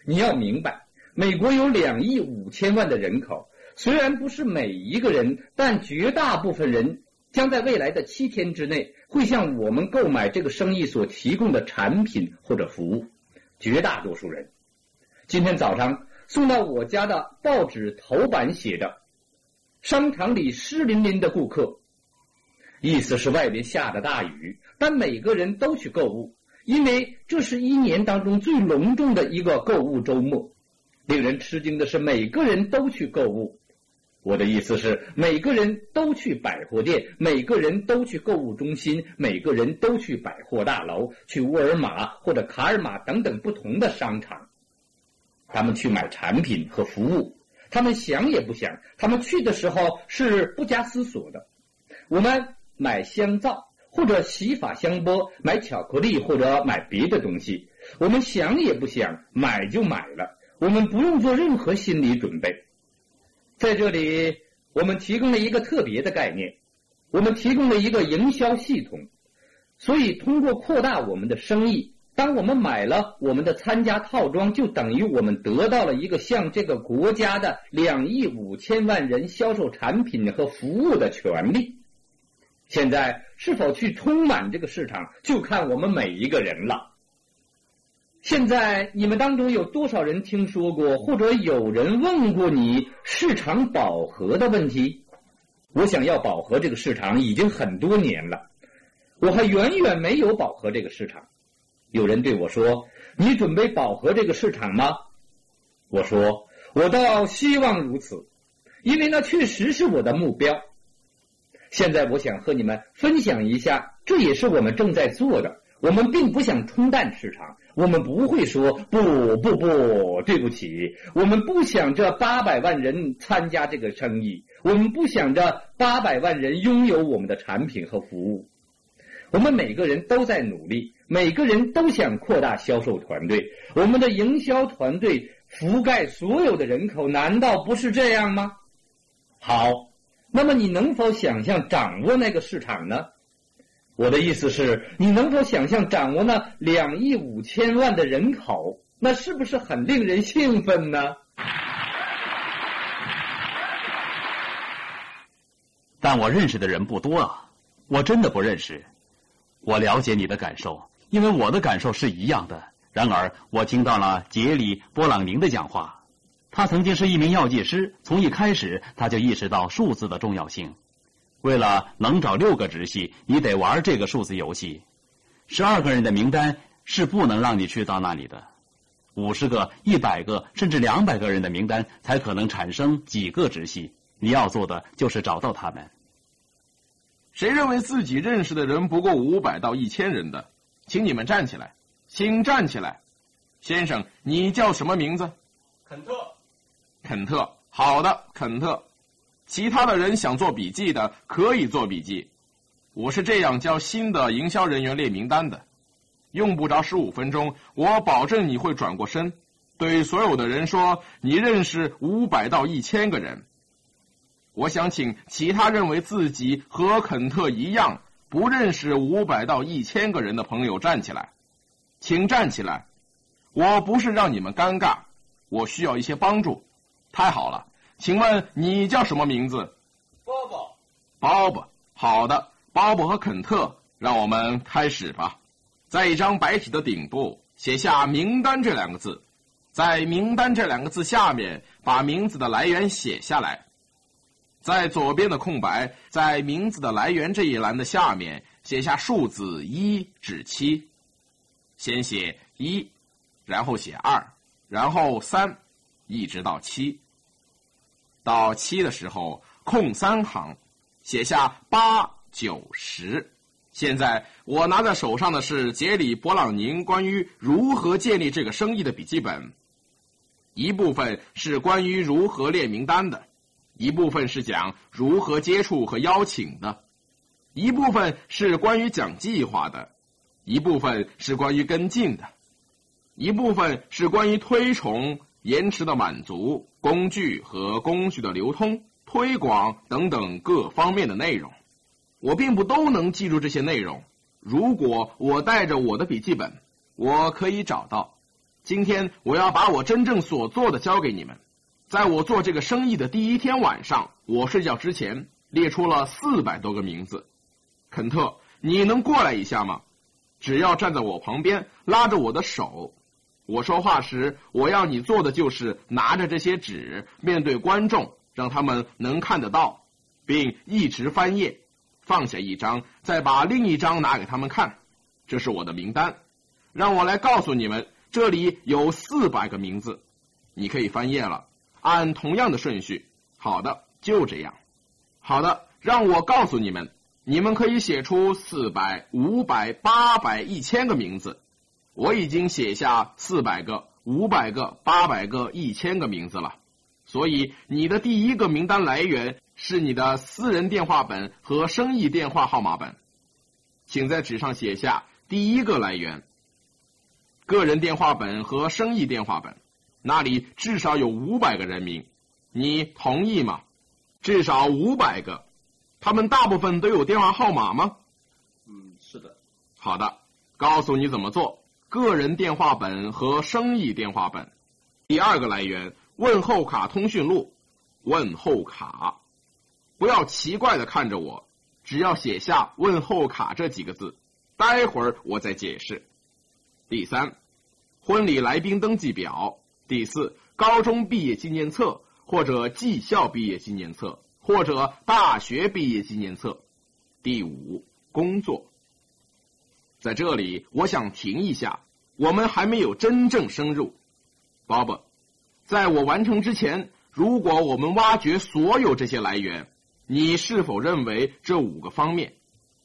你要明白，美国有两亿五千万的人口，虽然不是每一个人，但绝大部分人将在未来的七天之内会向我们购买这个生意所提供的产品或者服务。绝大多数人，今天早上。送到我家的报纸头版写着：“商场里湿淋淋的顾客。”意思是外边下着大雨，但每个人都去购物，因为这是一年当中最隆重的一个购物周末。令人吃惊的是，每个人都去购物。我的意思是，每个人都去百货店，每个人都去购物中心，每个人都去百货大楼，去沃尔玛或者卡尔玛等等不同的商场。他们去买产品和服务，他们想也不想，他们去的时候是不加思索的。我们买香皂或者洗发香波，买巧克力或者买别的东西，我们想也不想，买就买了，我们不用做任何心理准备。在这里，我们提供了一个特别的概念，我们提供了一个营销系统，所以通过扩大我们的生意，当我们买了我们的参加套装，就等于我们得到了一个向这个国家的两亿五千万人销售产品和服务的权利。现在是否去充满这个市场，就看我们每一个人了。现在你们当中有多少人听说过，或者有人问过你市场饱和的问题？我想要饱和这个市场已经很多年了，我还远远没有饱和这个市场。有人对我说：“你准备饱和这个市场吗？”我说：“我倒希望如此，因为那确实是我的目标。”现在我想和你们分享一下，这也是我们正在做的。我们并不想冲淡市场，我们不会说不不不，对不起，我们不想这八百万人参加这个生意，我们不想着八百万人拥有我们的产品和服务。我们每个人都在努力，每个人都想扩大销售团队，我们的营销团队覆盖所有的人口，难道不是这样吗？好，那么你能否想象掌握那个市场呢？我的意思是，你能否想象掌握那两亿五千万的人口？那是不是很令人兴奋呢？但我认识的人不多啊，我真的不认识。我了解你的感受，因为我的感受是一样的。然而，我听到了杰里·波朗宁的讲话。他曾经是一名药剂师，从一开始他就意识到数字的重要性。为了能找六个直系，你得玩这个数字游戏。十二个人的名单是不能让你去到那里的。五十个、一百个，甚至两百个人的名单才可能产生几个直系。你要做的就是找到他们。谁认为自己认识的人不够五百到一千人的，请你们站起来，请站起来。先生，你叫什么名字？肯特。肯特，好的，肯特。其他的人想做笔记的可以做笔记，我是这样教新的营销人员列名单的，用不着十五分钟，我保证你会转过身，对所有的人说你认识五百到一千个人。我想请其他认为自己和肯特一样不认识五百到一千个人的朋友站起来，请站起来。我不是让你们尴尬，我需要一些帮助。太好了。请问你叫什么名字？鲍勃。鲍勃，好的，鲍勃和肯特，让我们开始吧。在一张白纸的顶部写下“名单”这两个字，在“名单”这两个字下面把名字的来源写下来。在左边的空白，在名字的来源这一栏的下面写下数字一至七。先写一，然后写二，然后三，一直到七。到七的时候，空三行，写下八九十。现在我拿在手上的是杰里·勃朗宁关于如何建立这个生意的笔记本。一部分是关于如何列名单的，一部分是讲如何接触和邀请的，一部分是关于讲计划的，一部分是关于跟进的，一部分是关于推崇。延迟的满足、工具和工具的流通、推广等等各方面的内容，我并不都能记住这些内容。如果我带着我的笔记本，我可以找到。今天我要把我真正所做的交给你们。在我做这个生意的第一天晚上，我睡觉之前列出了四百多个名字。肯特，你能过来一下吗？只要站在我旁边，拉着我的手。我说话时，我要你做的就是拿着这些纸，面对观众，让他们能看得到，并一直翻页，放下一张，再把另一张拿给他们看。这是我的名单，让我来告诉你们，这里有四百个名字，你可以翻页了，按同样的顺序。好的，就这样。好的，让我告诉你们，你们可以写出四百、五百、八百、一千个名字。我已经写下四百个、五百个、八百个、一千个名字了。所以，你的第一个名单来源是你的私人电话本和生意电话号码本。请在纸上写下第一个来源：个人电话本和生意电话本，那里至少有五百个人名。你同意吗？至少五百个，他们大部分都有电话号码吗？嗯，是的。好的，告诉你怎么做：个人电话本和生意电话本。第二个来源。问候卡通讯录，问候卡，不要奇怪的看着我，只要写下问候卡这几个字，待会儿我再解释。第三，婚礼来宾登记表。第四，高中毕业纪念册或者技校毕业纪念册或者大学毕业纪念册。第五，工作。在这里，我想停一下，我们还没有真正深入，Bob，。在我完成之前，如果我们挖掘所有这些来源，你是否认为这五个方面，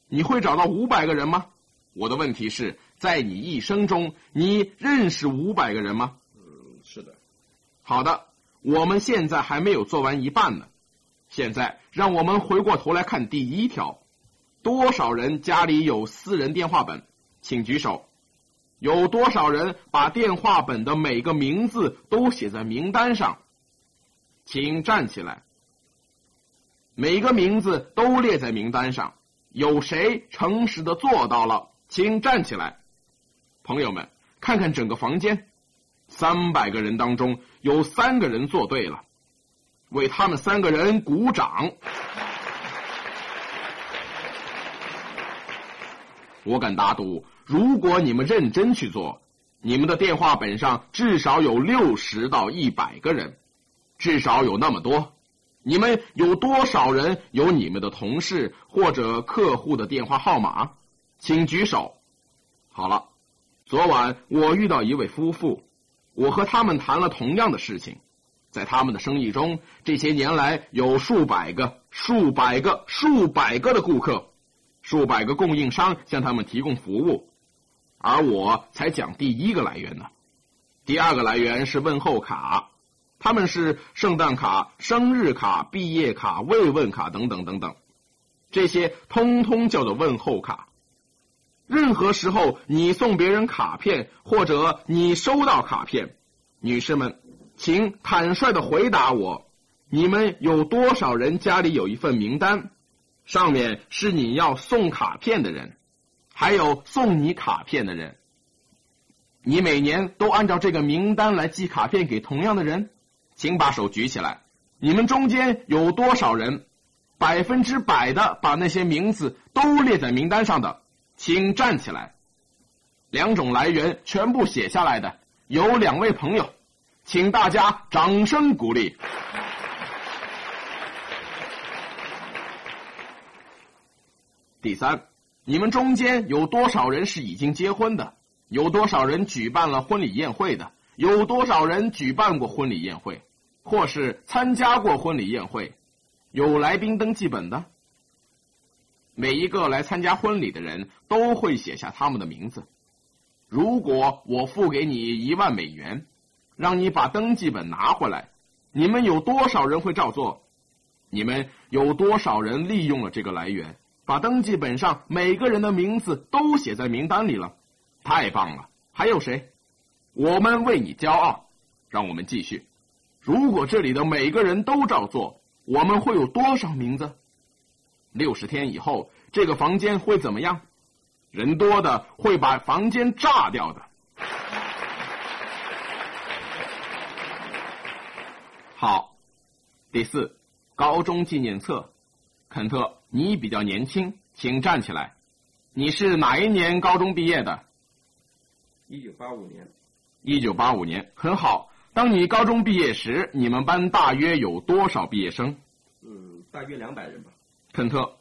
你会找到五百个人吗？我的问题是在你一生中，你认识五百个人吗？嗯，是的。好的，我们现在还没有做完一半呢。现在让我们回过头来看第一条：多少人家里有私人电话本？请举手。有多少人把电话本的每个名字都写在名单上？请站起来。每个名字都列在名单上。有谁诚实的做到了？请站起来。朋友们，看看整个房间，三百个人当中有三个人做对了，为他们三个人鼓掌。我敢打赌。如果你们认真去做，你们的电话本上至少有六十到一百个人，至少有那么多。你们有多少人有你们的同事或者客户的电话号码？请举手。好了，昨晚我遇到一位夫妇，我和他们谈了同样的事情。在他们的生意中，这些年来有数百个、数百个、数百个的顾客，数百个供应商向他们提供服务。而我才讲第一个来源呢，第二个来源是问候卡，他们是圣诞卡、生日卡、毕业卡、慰问卡等等等等，这些通通叫做问候卡。任何时候你送别人卡片，或者你收到卡片，女士们，请坦率的回答我：你们有多少人家里有一份名单，上面是你要送卡片的人？还有送你卡片的人，你每年都按照这个名单来寄卡片给同样的人，请把手举起来。你们中间有多少人百分之百的把那些名字都列在名单上的，请站起来。两种来源全部写下来的有两位朋友，请大家掌声鼓励。第三。你们中间有多少人是已经结婚的？有多少人举办了婚礼宴会的？有多少人举办过婚礼宴会，或是参加过婚礼宴会？有来宾登记本的？每一个来参加婚礼的人都会写下他们的名字。如果我付给你一万美元，让你把登记本拿回来，你们有多少人会照做？你们有多少人利用了这个来源？把登记本上每个人的名字都写在名单里了，太棒了！还有谁？我们为你骄傲。让我们继续。如果这里的每个人都照做，我们会有多少名字？六十天以后，这个房间会怎么样？人多的会把房间炸掉的。好，第四，高中纪念册，肯特。你比较年轻，请站起来。你是哪一年高中毕业的？一九八五年。一九八五年，很好。当你高中毕业时，你们班大约有多少毕业生？嗯，大约两百人吧。肯特，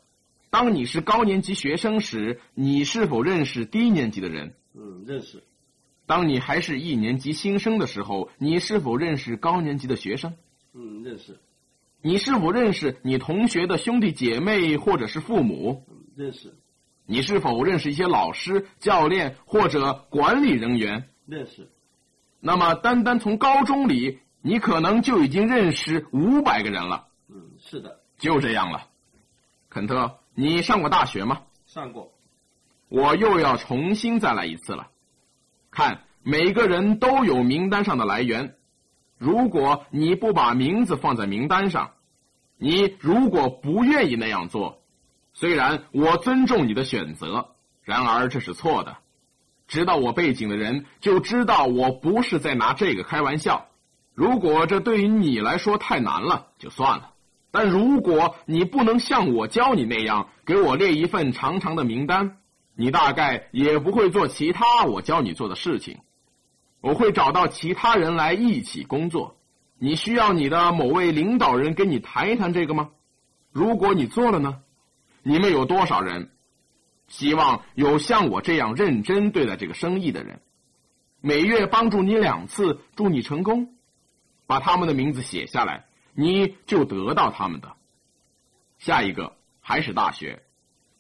当你是高年级学生时，你是否认识低年级的人？嗯，认识。当你还是一年级新生的时候，你是否认识高年级的学生？嗯，认识。你是否认识你同学的兄弟姐妹或者是父母？认识，你是否认识一些老师、教练或者管理人员？认识，那么，单单从高中里，你可能就已经认识五百个人了。嗯，是的，就这样了。肯特，你上过大学吗？上过，我又要重新再来一次了。看，每个人都有名单上的来源。如果你不把名字放在名单上，你如果不愿意那样做，虽然我尊重你的选择，然而这是错的。知道我背景的人就知道我不是在拿这个开玩笑。如果这对于你来说太难了，就算了。但如果你不能像我教你那样给我列一份长长的名单，你大概也不会做其他我教你做的事情。我会找到其他人来一起工作。你需要你的某位领导人跟你谈一谈这个吗？如果你做了呢？你们有多少人？希望有像我这样认真对待这个生意的人，每月帮助你两次，祝你成功。把他们的名字写下来，你就得到他们的。下一个还是大学，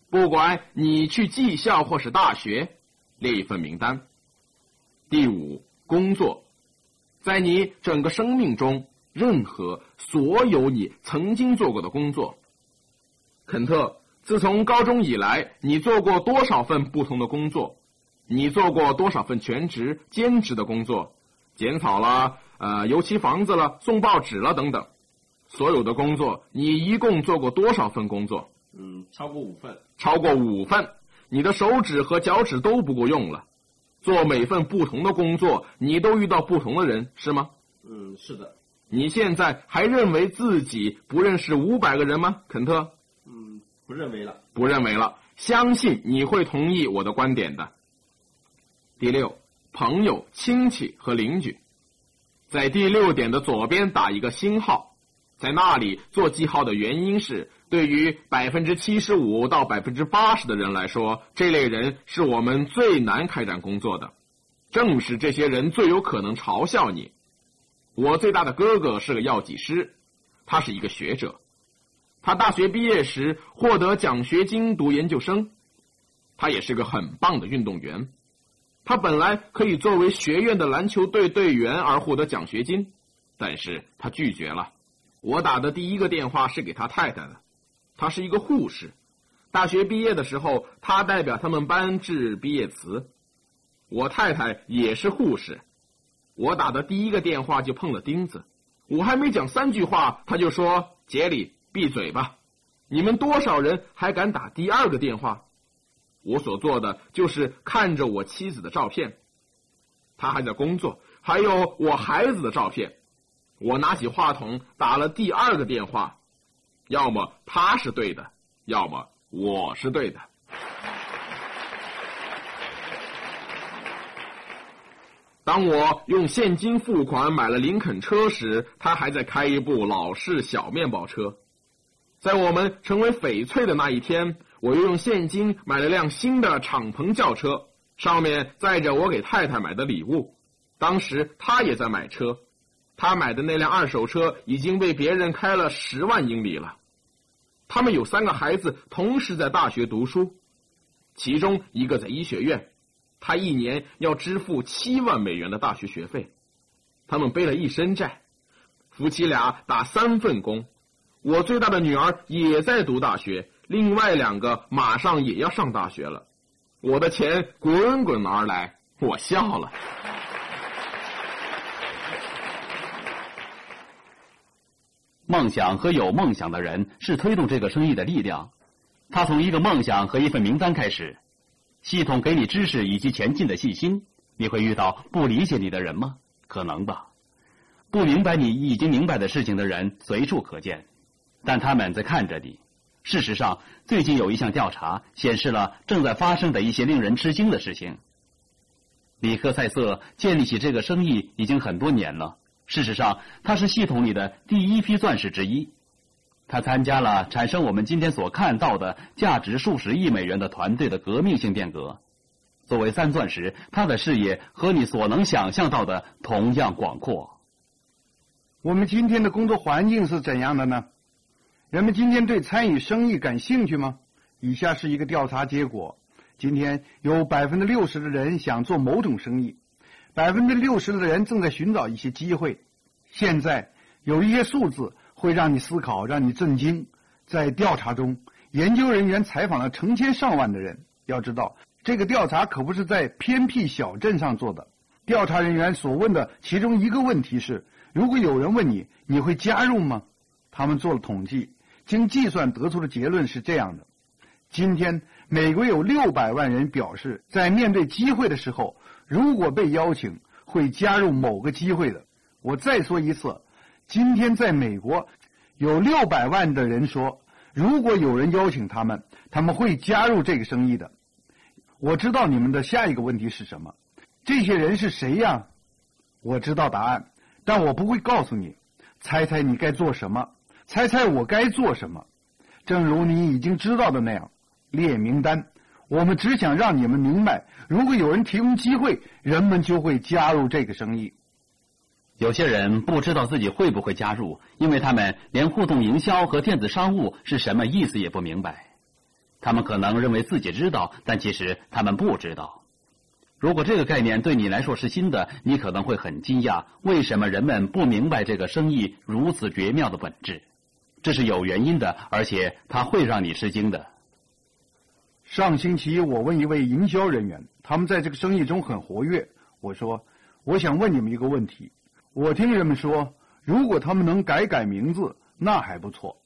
不管你去技校或是大学，列一份名单。第五，工作，在你整个生命中，任何所有你曾经做过的工作，肯特。自从高中以来，你做过多少份不同的工作？你做过多少份全职、兼职的工作？剪草了，呃，油漆房子了，送报纸了，等等。所有的工作，你一共做过多少份工作？嗯，超过五份。超过五份，你的手指和脚趾都不够用了。做每份不同的工作，你都遇到不同的人，是吗？嗯，是的。你现在还认为自己不认识五百个人吗，肯特？嗯不认为了，不认为了。相信你会同意我的观点的。第六，朋友、亲戚和邻居，在第六点的左边打一个星号，在那里做记号的原因是，对于百分之七十五到百分之八十的人来说，这类人是我们最难开展工作的。正是这些人最有可能嘲笑你。我最大的哥哥是个药剂师，他是一个学者。他大学毕业时获得奖学金读研究生，他也是个很棒的运动员。他本来可以作为学院的篮球队队员而获得奖学金，但是他拒绝了。我打的第一个电话是给他太太的，她是一个护士。大学毕业的时候，他代表他们班致毕业词。我太太也是护士，我打的第一个电话就碰了钉子。我还没讲三句话，他就说：“杰里。”闭嘴吧！你们多少人还敢打第二个电话？我所做的就是看着我妻子的照片，他还在工作，还有我孩子的照片。我拿起话筒打了第二个电话，要么他是对的，要么我是对的。当我用现金付款买了林肯车时，他还在开一部老式小面包车。在我们成为翡翠的那一天，我又用现金买了辆新的敞篷轿车，上面载着我给太太买的礼物。当时他也在买车，他买的那辆二手车已经被别人开了十万英里了。他们有三个孩子，同时在大学读书，其中一个在医学院，他一年要支付七万美元的大学学费。他们背了一身债，夫妻俩打三份工。我最大的女儿也在读大学，另外两个马上也要上大学了。我的钱滚滚而来，我笑了。梦想和有梦想的人是推动这个生意的力量。他从一个梦想和一份名单开始，系统给你知识以及前进的信心。你会遇到不理解你的人吗？可能吧。不明白你已经明白的事情的人随处可见。但他们在看着你。事实上，最近有一项调查显示了正在发生的一些令人吃惊的事情。里克塞瑟建立起这个生意已经很多年了。事实上，他是系统里的第一批钻石之一。他参加了产生我们今天所看到的价值数十亿美元的团队的革命性变革。作为三钻石，他的视野和你所能想象到的同样广阔。我们今天的工作环境是怎样的呢？人们今天对参与生意感兴趣吗？以下是一个调查结果：今天有百分之六十的人想做某种生意，百分之六十的人正在寻找一些机会。现在有一些数字会让你思考，让你震惊。在调查中，研究人员采访了成千上万的人。要知道，这个调查可不是在偏僻小镇上做的。调查人员所问的其中一个问题是：如果有人问你，你会加入吗？他们做了统计，经计算得出的结论是这样的：今天，美国有六百万人表示，在面对机会的时候，如果被邀请，会加入某个机会的。我再说一次，今天在美国有六百万的人说，如果有人邀请他们，他们会加入这个生意的。我知道你们的下一个问题是什么？这些人是谁呀？我知道答案，但我不会告诉你。猜猜你该做什么？猜猜我该做什么？正如你已经知道的那样，列名单。我们只想让你们明白，如果有人提供机会，人们就会加入这个生意。有些人不知道自己会不会加入，因为他们连互动营销和电子商务是什么意思也不明白。他们可能认为自己知道，但其实他们不知道。如果这个概念对你来说是新的，你可能会很惊讶，为什么人们不明白这个生意如此绝妙的本质？这是有原因的，而且它会让你吃惊的。上星期我问一位营销人员，他们在这个生意中很活跃。我说：“我想问你们一个问题。我听人们说，如果他们能改改名字，那还不错。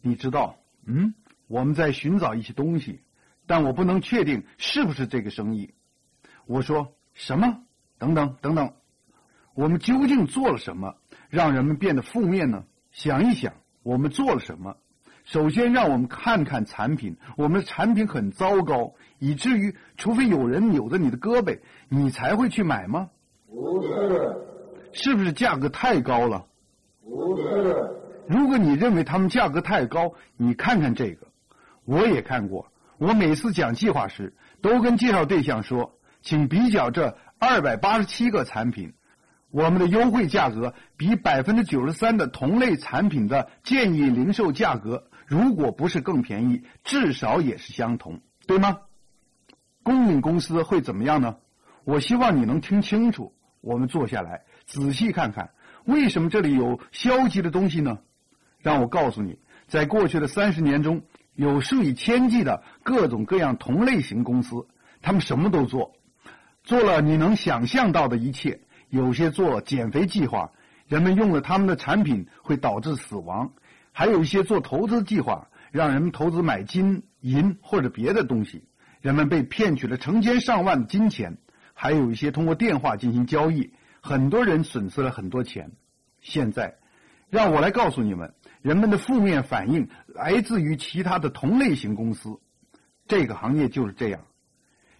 你知道，嗯，我们在寻找一些东西，但我不能确定是不是这个生意。”我说：“什么？等等等等，我们究竟做了什么，让人们变得负面呢？想一想，我们做了什么？首先，让我们看看产品。我们的产品很糟糕，以至于除非有人扭着你的胳膊，你才会去买吗？不是。是不是价格太高了？不是。如果你认为他们价格太高，你看看这个，我也看过。我每次讲计划时，都跟介绍对象说。”请比较这二百八十七个产品，我们的优惠价格比百分之九十三的同类产品的建议零售价格，如果不是更便宜，至少也是相同，对吗？供应公司会怎么样呢？我希望你能听清楚。我们坐下来仔细看看，为什么这里有消极的东西呢？让我告诉你，在过去的三十年中，有数以千计的各种各样同类型公司，他们什么都做。做了你能想象到的一切，有些做减肥计划，人们用了他们的产品会导致死亡；还有一些做投资计划，让人们投资买金银或者别的东西，人们被骗取了成千上万的金钱；还有一些通过电话进行交易，很多人损失了很多钱。现在，让我来告诉你们，人们的负面反应来自于其他的同类型公司，这个行业就是这样。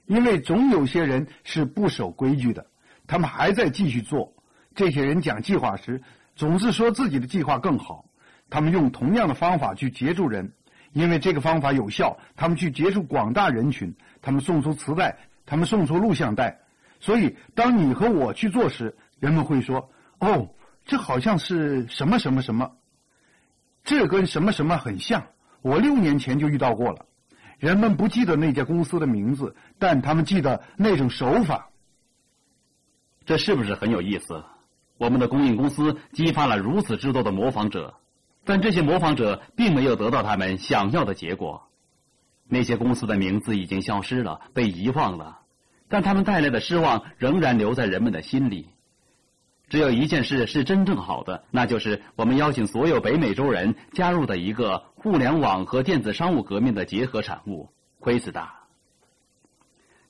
因为总有些人是不守规矩的，他们还在继续做。这些人讲计划时，总是说自己的计划更好。他们用同样的方法去接触人，因为这个方法有效。他们去接触广大人群，他们送出磁带，他们送出录像带。所以，当你和我去做时，人们会说：“哦，这好像是什么什么什么，这跟什么什么很像。我六年前就遇到过了。”人们不记得那家公司的名字，但他们记得那种手法。这是不是很有意思？我们的供应公司激发了如此之多的模仿者，但这些模仿者并没有得到他们想要的结果。那些公司的名字已经消失了，被遗忘了，但他们带来的失望仍然留在人们的心里。只有一件事是真正好的，那就是我们邀请所有北美洲人加入的一个互联网和电子商务革命的结合产物——奎斯大。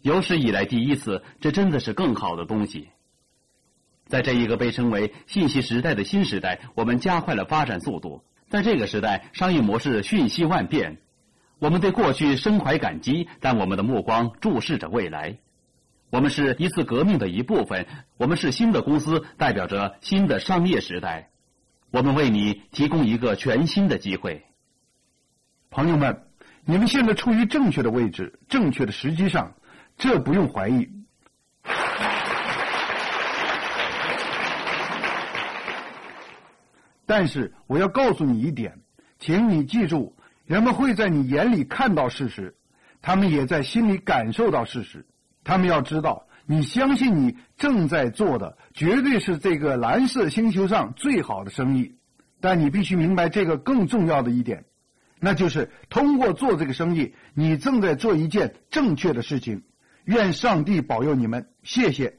有史以来第一次，这真的是更好的东西。在这一个被称为信息时代的新时代，我们加快了发展速度。在这个时代，商业模式瞬息万变。我们对过去深怀感激，但我们的目光注视着未来。我们是一次革命的一部分，我们是新的公司，代表着新的商业时代。我们为你提供一个全新的机会，朋友们，你们现在处于正确的位置，正确的时机上，这不用怀疑。但是我要告诉你一点，请你记住，人们会在你眼里看到事实，他们也在心里感受到事实。他们要知道，你相信你正在做的绝对是这个蓝色星球上最好的生意。但你必须明白这个更重要的一点，那就是通过做这个生意，你正在做一件正确的事情。愿上帝保佑你们，谢谢。